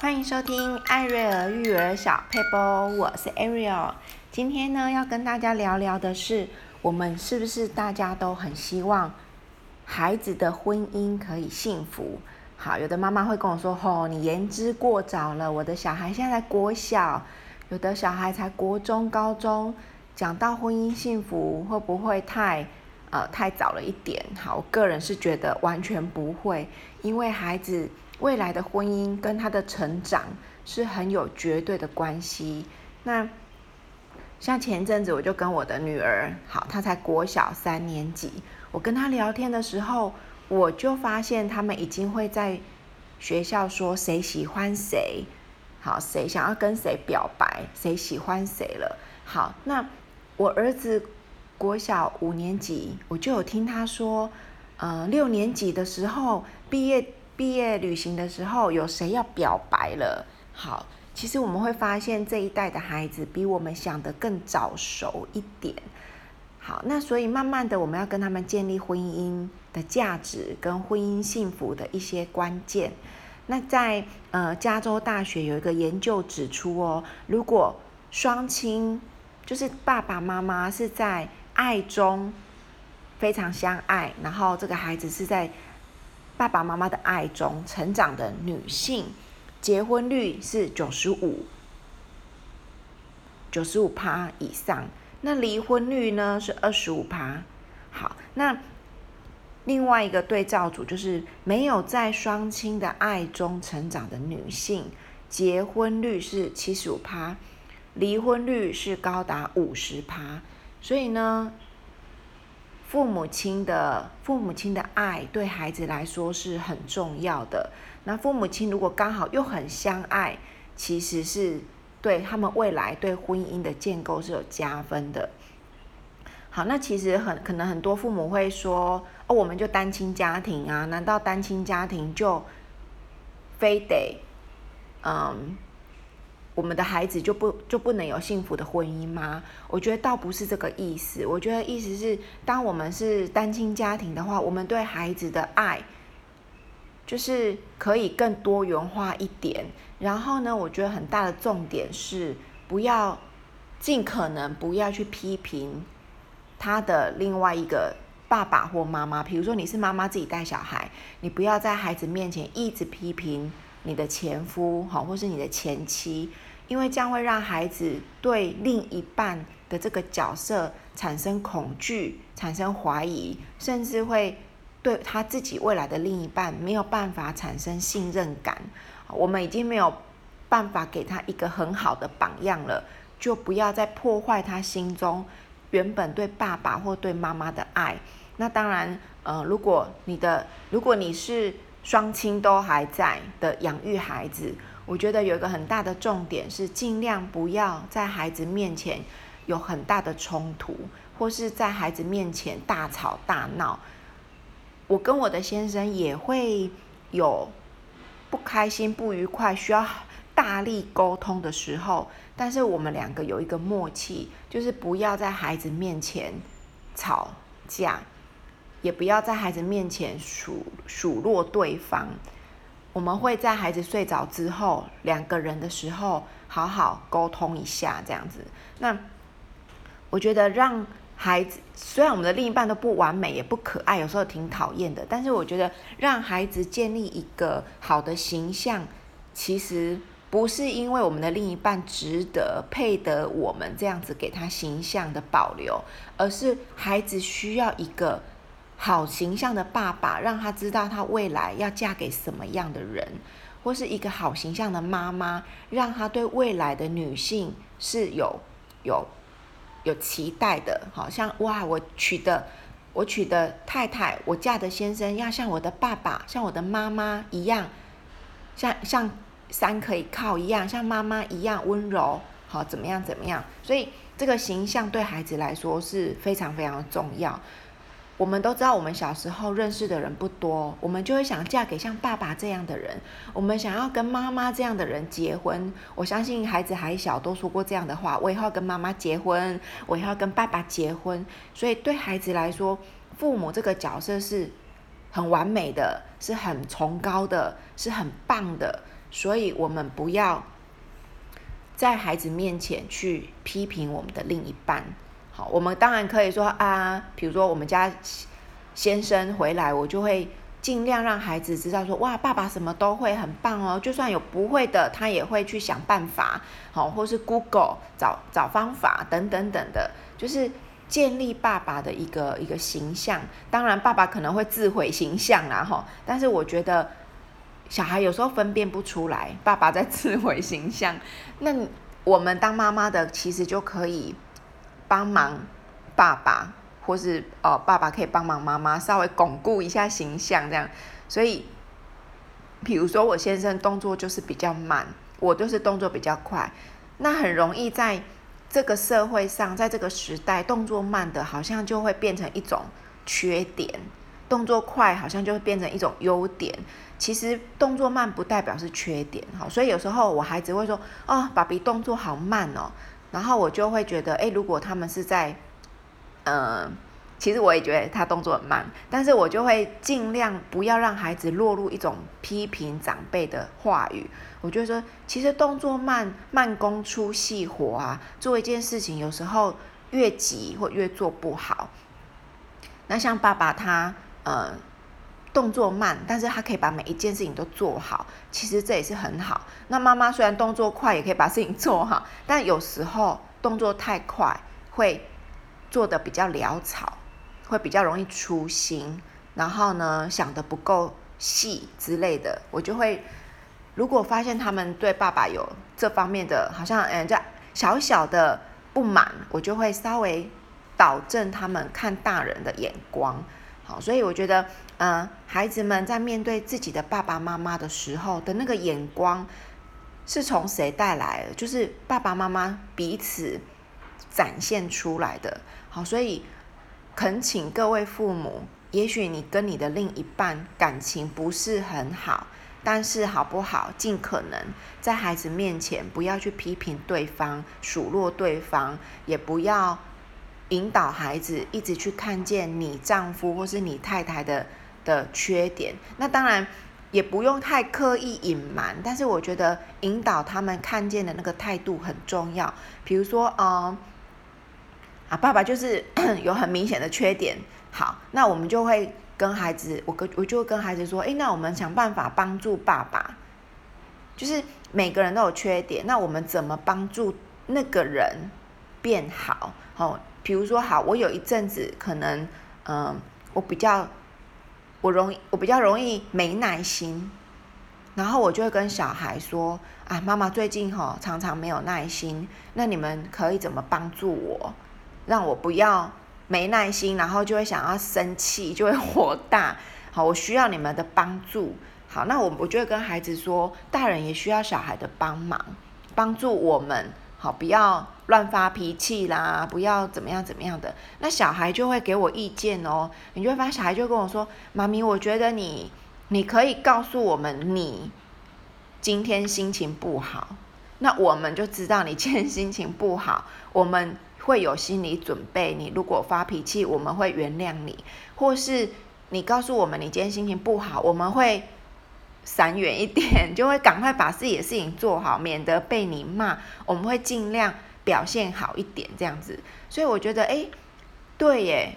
欢迎收听艾瑞尔育儿小佩波，我是 Ariel。今天呢，要跟大家聊聊的是，我们是不是大家都很希望孩子的婚姻可以幸福？好，有的妈妈会跟我说：“吼、哦，你言之过早了，我的小孩现在在国小，有的小孩才国中、高中，讲到婚姻幸福，会不会太呃太早了一点？”好，我个人是觉得完全不会，因为孩子。未来的婚姻跟他的成长是很有绝对的关系。那像前阵子我就跟我的女儿，好，她才国小三年级，我跟她聊天的时候，我就发现他们已经会在学校说谁喜欢谁，好，谁想要跟谁表白，谁喜欢谁了。好，那我儿子国小五年级，我就有听他说，呃，六年级的时候毕业。毕业旅行的时候，有谁要表白了？好，其实我们会发现这一代的孩子比我们想的更早熟一点。好，那所以慢慢的，我们要跟他们建立婚姻的价值跟婚姻幸福的一些关键。那在呃加州大学有一个研究指出哦，如果双亲就是爸爸妈妈是在爱中非常相爱，然后这个孩子是在。爸爸妈妈的爱中成长的女性，结婚率是九十五，九十五趴以上。那离婚率呢是二十五趴。好，那另外一个对照组就是没有在双亲的爱中成长的女性，结婚率是七十五趴，离婚率是高达五十趴。所以呢，父母亲的父母亲的爱对孩子来说是很重要的。那父母亲如果刚好又很相爱，其实是对他们未来对婚姻的建构是有加分的。好，那其实很可能很多父母会说：“哦，我们就单亲家庭啊，难道单亲家庭就非得嗯？”我们的孩子就不就不能有幸福的婚姻吗？我觉得倒不是这个意思。我觉得意思是，当我们是单亲家庭的话，我们对孩子的爱就是可以更多元化一点。然后呢，我觉得很大的重点是，不要尽可能不要去批评他的另外一个爸爸或妈妈。比如说你是妈妈自己带小孩，你不要在孩子面前一直批评。你的前夫，好，或是你的前妻，因为这样会让孩子对另一半的这个角色产生恐惧、产生怀疑，甚至会对他自己未来的另一半没有办法产生信任感。我们已经没有办法给他一个很好的榜样了，就不要再破坏他心中原本对爸爸或对妈妈的爱。那当然，呃，如果你的，如果你是。双亲都还在的养育孩子，我觉得有一个很大的重点是尽量不要在孩子面前有很大的冲突，或是在孩子面前大吵大闹。我跟我的先生也会有不开心、不愉快，需要大力沟通的时候，但是我们两个有一个默契，就是不要在孩子面前吵架。也不要在孩子面前数数落对方。我们会在孩子睡着之后，两个人的时候好好沟通一下，这样子。那我觉得让孩子，虽然我们的另一半都不完美，也不可爱，有时候挺讨厌的，但是我觉得让孩子建立一个好的形象，其实不是因为我们的另一半值得配得我们这样子给他形象的保留，而是孩子需要一个。好形象的爸爸，让他知道他未来要嫁给什么样的人，或是一个好形象的妈妈，让他对未来的女性是有有有期待的。好像哇，我娶的我娶的太太，我嫁的先生要像我的爸爸，像我的妈妈一样，像像山可以靠一样，像妈妈一样温柔。好，怎么样怎么样？所以这个形象对孩子来说是非常非常重要。我们都知道，我们小时候认识的人不多，我们就会想嫁给像爸爸这样的人，我们想要跟妈妈这样的人结婚。我相信孩子还小，都说过这样的话：我以后要跟妈妈结婚，我以后要跟爸爸结婚。所以对孩子来说，父母这个角色是很完美的，是很崇高的，是很棒的。所以我们不要在孩子面前去批评我们的另一半。我们当然可以说啊，比如说我们家先生回来，我就会尽量让孩子知道说，哇，爸爸什么都会，很棒哦。就算有不会的，他也会去想办法，好，或是 Google 找找方法等等等的，就是建立爸爸的一个一个形象。当然，爸爸可能会自毁形象啦，哈。但是我觉得小孩有时候分辨不出来，爸爸在自毁形象。那我们当妈妈的，其实就可以帮忙爸爸。或是哦，爸爸可以帮忙妈妈稍微巩固一下形象，这样。所以，比如说我先生动作就是比较慢，我就是动作比较快，那很容易在这个社会上，在这个时代，动作慢的好像就会变成一种缺点，动作快好像就会变成一种优点。其实动作慢不代表是缺点，好，所以有时候我孩子会说，哦，爸比动作好慢哦，然后我就会觉得，诶，如果他们是在嗯，其实我也觉得他动作很慢，但是我就会尽量不要让孩子落入一种批评长辈的话语。我就说，其实动作慢，慢工出细活啊。做一件事情，有时候越急或越做不好。那像爸爸他，呃，动作慢，但是他可以把每一件事情都做好，其实这也是很好。那妈妈虽然动作快，也可以把事情做好，但有时候动作太快会。做的比较潦草，会比较容易粗心，然后呢，想得不够细之类的，我就会，如果发现他们对爸爸有这方面的，好像嗯，这小小的不满，我就会稍微导正他们看大人的眼光。好，所以我觉得，嗯，孩子们在面对自己的爸爸妈妈的时候的那个眼光，是从谁带来的？就是爸爸妈妈彼此展现出来的。好，所以恳请各位父母，也许你跟你的另一半感情不是很好，但是好不好，尽可能在孩子面前不要去批评对方、数落对方，也不要引导孩子一直去看见你丈夫或是你太太的的缺点。那当然也不用太刻意隐瞒，但是我觉得引导他们看见的那个态度很重要。比如说，嗯。啊，爸爸就是 有很明显的缺点。好，那我们就会跟孩子，我跟我就跟孩子说，诶，那我们想办法帮助爸爸。就是每个人都有缺点，那我们怎么帮助那个人变好？好，比如说，好，我有一阵子可能，嗯，我比较，我容易，我比较容易没耐心，然后我就会跟小孩说，啊，妈妈最近哈常常没有耐心，那你们可以怎么帮助我？让我不要没耐心，然后就会想要生气，就会火大。好，我需要你们的帮助。好，那我我就会跟孩子说，大人也需要小孩的帮忙，帮助我们。好，不要乱发脾气啦，不要怎么样怎么样的。那小孩就会给我意见哦。你就会发现小孩就跟我说：“妈咪，我觉得你你可以告诉我们你今天心情不好，那我们就知道你今天心情不好，我们。”会有心理准备，你如果发脾气，我们会原谅你；或是你告诉我们你今天心情不好，我们会闪远一点，就会赶快把自己的事情做好，免得被你骂。我们会尽量表现好一点，这样子。所以我觉得，哎，对耶，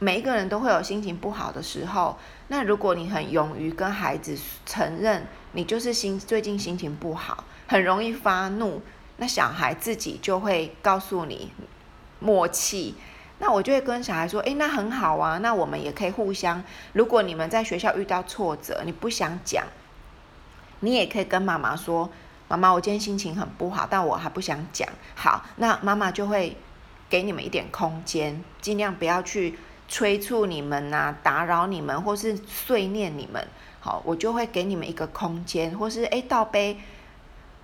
每一个人都会有心情不好的时候。那如果你很勇于跟孩子承认，你就是心最近心情不好，很容易发怒。那小孩自己就会告诉你默契，那我就会跟小孩说，诶，那很好啊，那我们也可以互相。如果你们在学校遇到挫折，你不想讲，你也可以跟妈妈说，妈妈，我今天心情很不好，但我还不想讲。好，那妈妈就会给你们一点空间，尽量不要去催促你们呐，打扰你们，或是碎念你们。好，我就会给你们一个空间，或是诶，倒杯。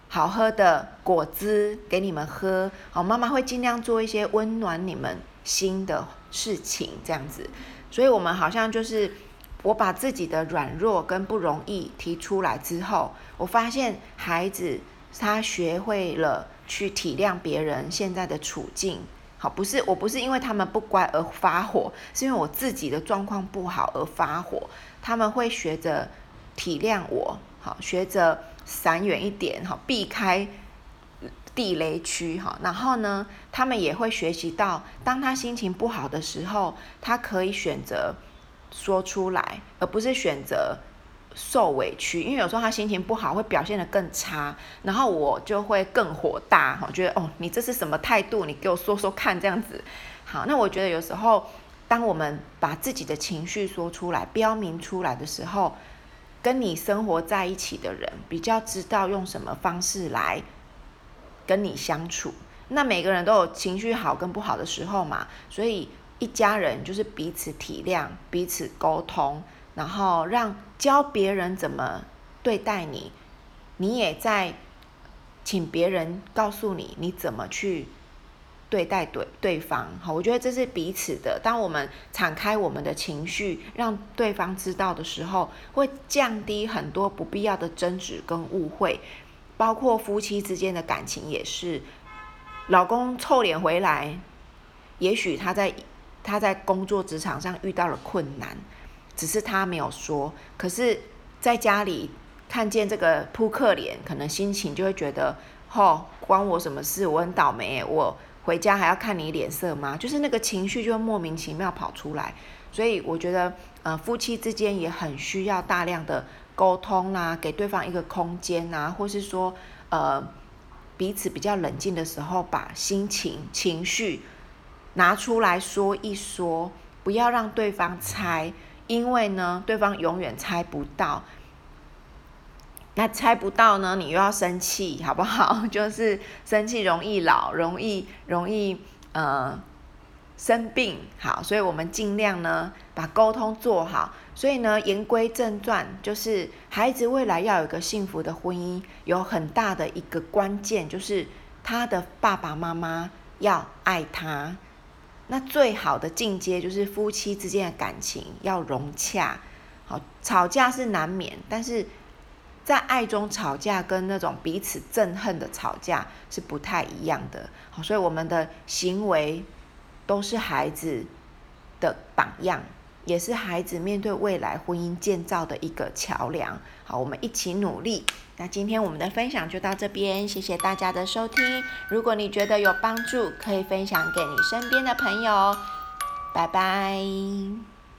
好喝的果汁给你们喝，好，妈妈会尽量做一些温暖你们心的事情，这样子。所以，我们好像就是我把自己的软弱跟不容易提出来之后，我发现孩子他学会了去体谅别人现在的处境。好，不是我不是因为他们不乖而发火，是因为我自己的状况不好而发火。他们会学着体谅我，好，学着。闪远一点好，避开地雷区哈。然后呢，他们也会学习到，当他心情不好的时候，他可以选择说出来，而不是选择受委屈。因为有时候他心情不好，会表现得更差，然后我就会更火大哈，觉得哦，你这是什么态度？你给我说说看，这样子。好，那我觉得有时候，当我们把自己的情绪说出来、标明出来的时候，跟你生活在一起的人比较知道用什么方式来跟你相处。那每个人都有情绪好跟不好的时候嘛，所以一家人就是彼此体谅、彼此沟通，然后让教别人怎么对待你，你也在请别人告诉你你怎么去。对待对对方，好，我觉得这是彼此的。当我们敞开我们的情绪，让对方知道的时候，会降低很多不必要的争执跟误会。包括夫妻之间的感情也是，老公臭脸回来，也许他在他在工作职场上遇到了困难，只是他没有说。可是在家里看见这个扑克脸，可能心情就会觉得，哦，关我什么事？我很倒霉，我。回家还要看你脸色吗？就是那个情绪就会莫名其妙跑出来，所以我觉得，呃，夫妻之间也很需要大量的沟通啊，给对方一个空间啊，或是说，呃，彼此比较冷静的时候，把心情、情绪拿出来说一说，不要让对方猜，因为呢，对方永远猜不到。那猜不到呢，你又要生气，好不好？就是生气容易老，容易容易呃生病，好，所以我们尽量呢把沟通做好。所以呢，言归正传，就是孩子未来要有一个幸福的婚姻，有很大的一个关键，就是他的爸爸妈妈要爱他。那最好的进阶就是夫妻之间的感情要融洽。好，吵架是难免，但是。在爱中吵架跟那种彼此憎恨的吵架是不太一样的，好，所以我们的行为都是孩子的榜样，也是孩子面对未来婚姻建造的一个桥梁。好，我们一起努力。那今天我们的分享就到这边，谢谢大家的收听。如果你觉得有帮助，可以分享给你身边的朋友。拜拜。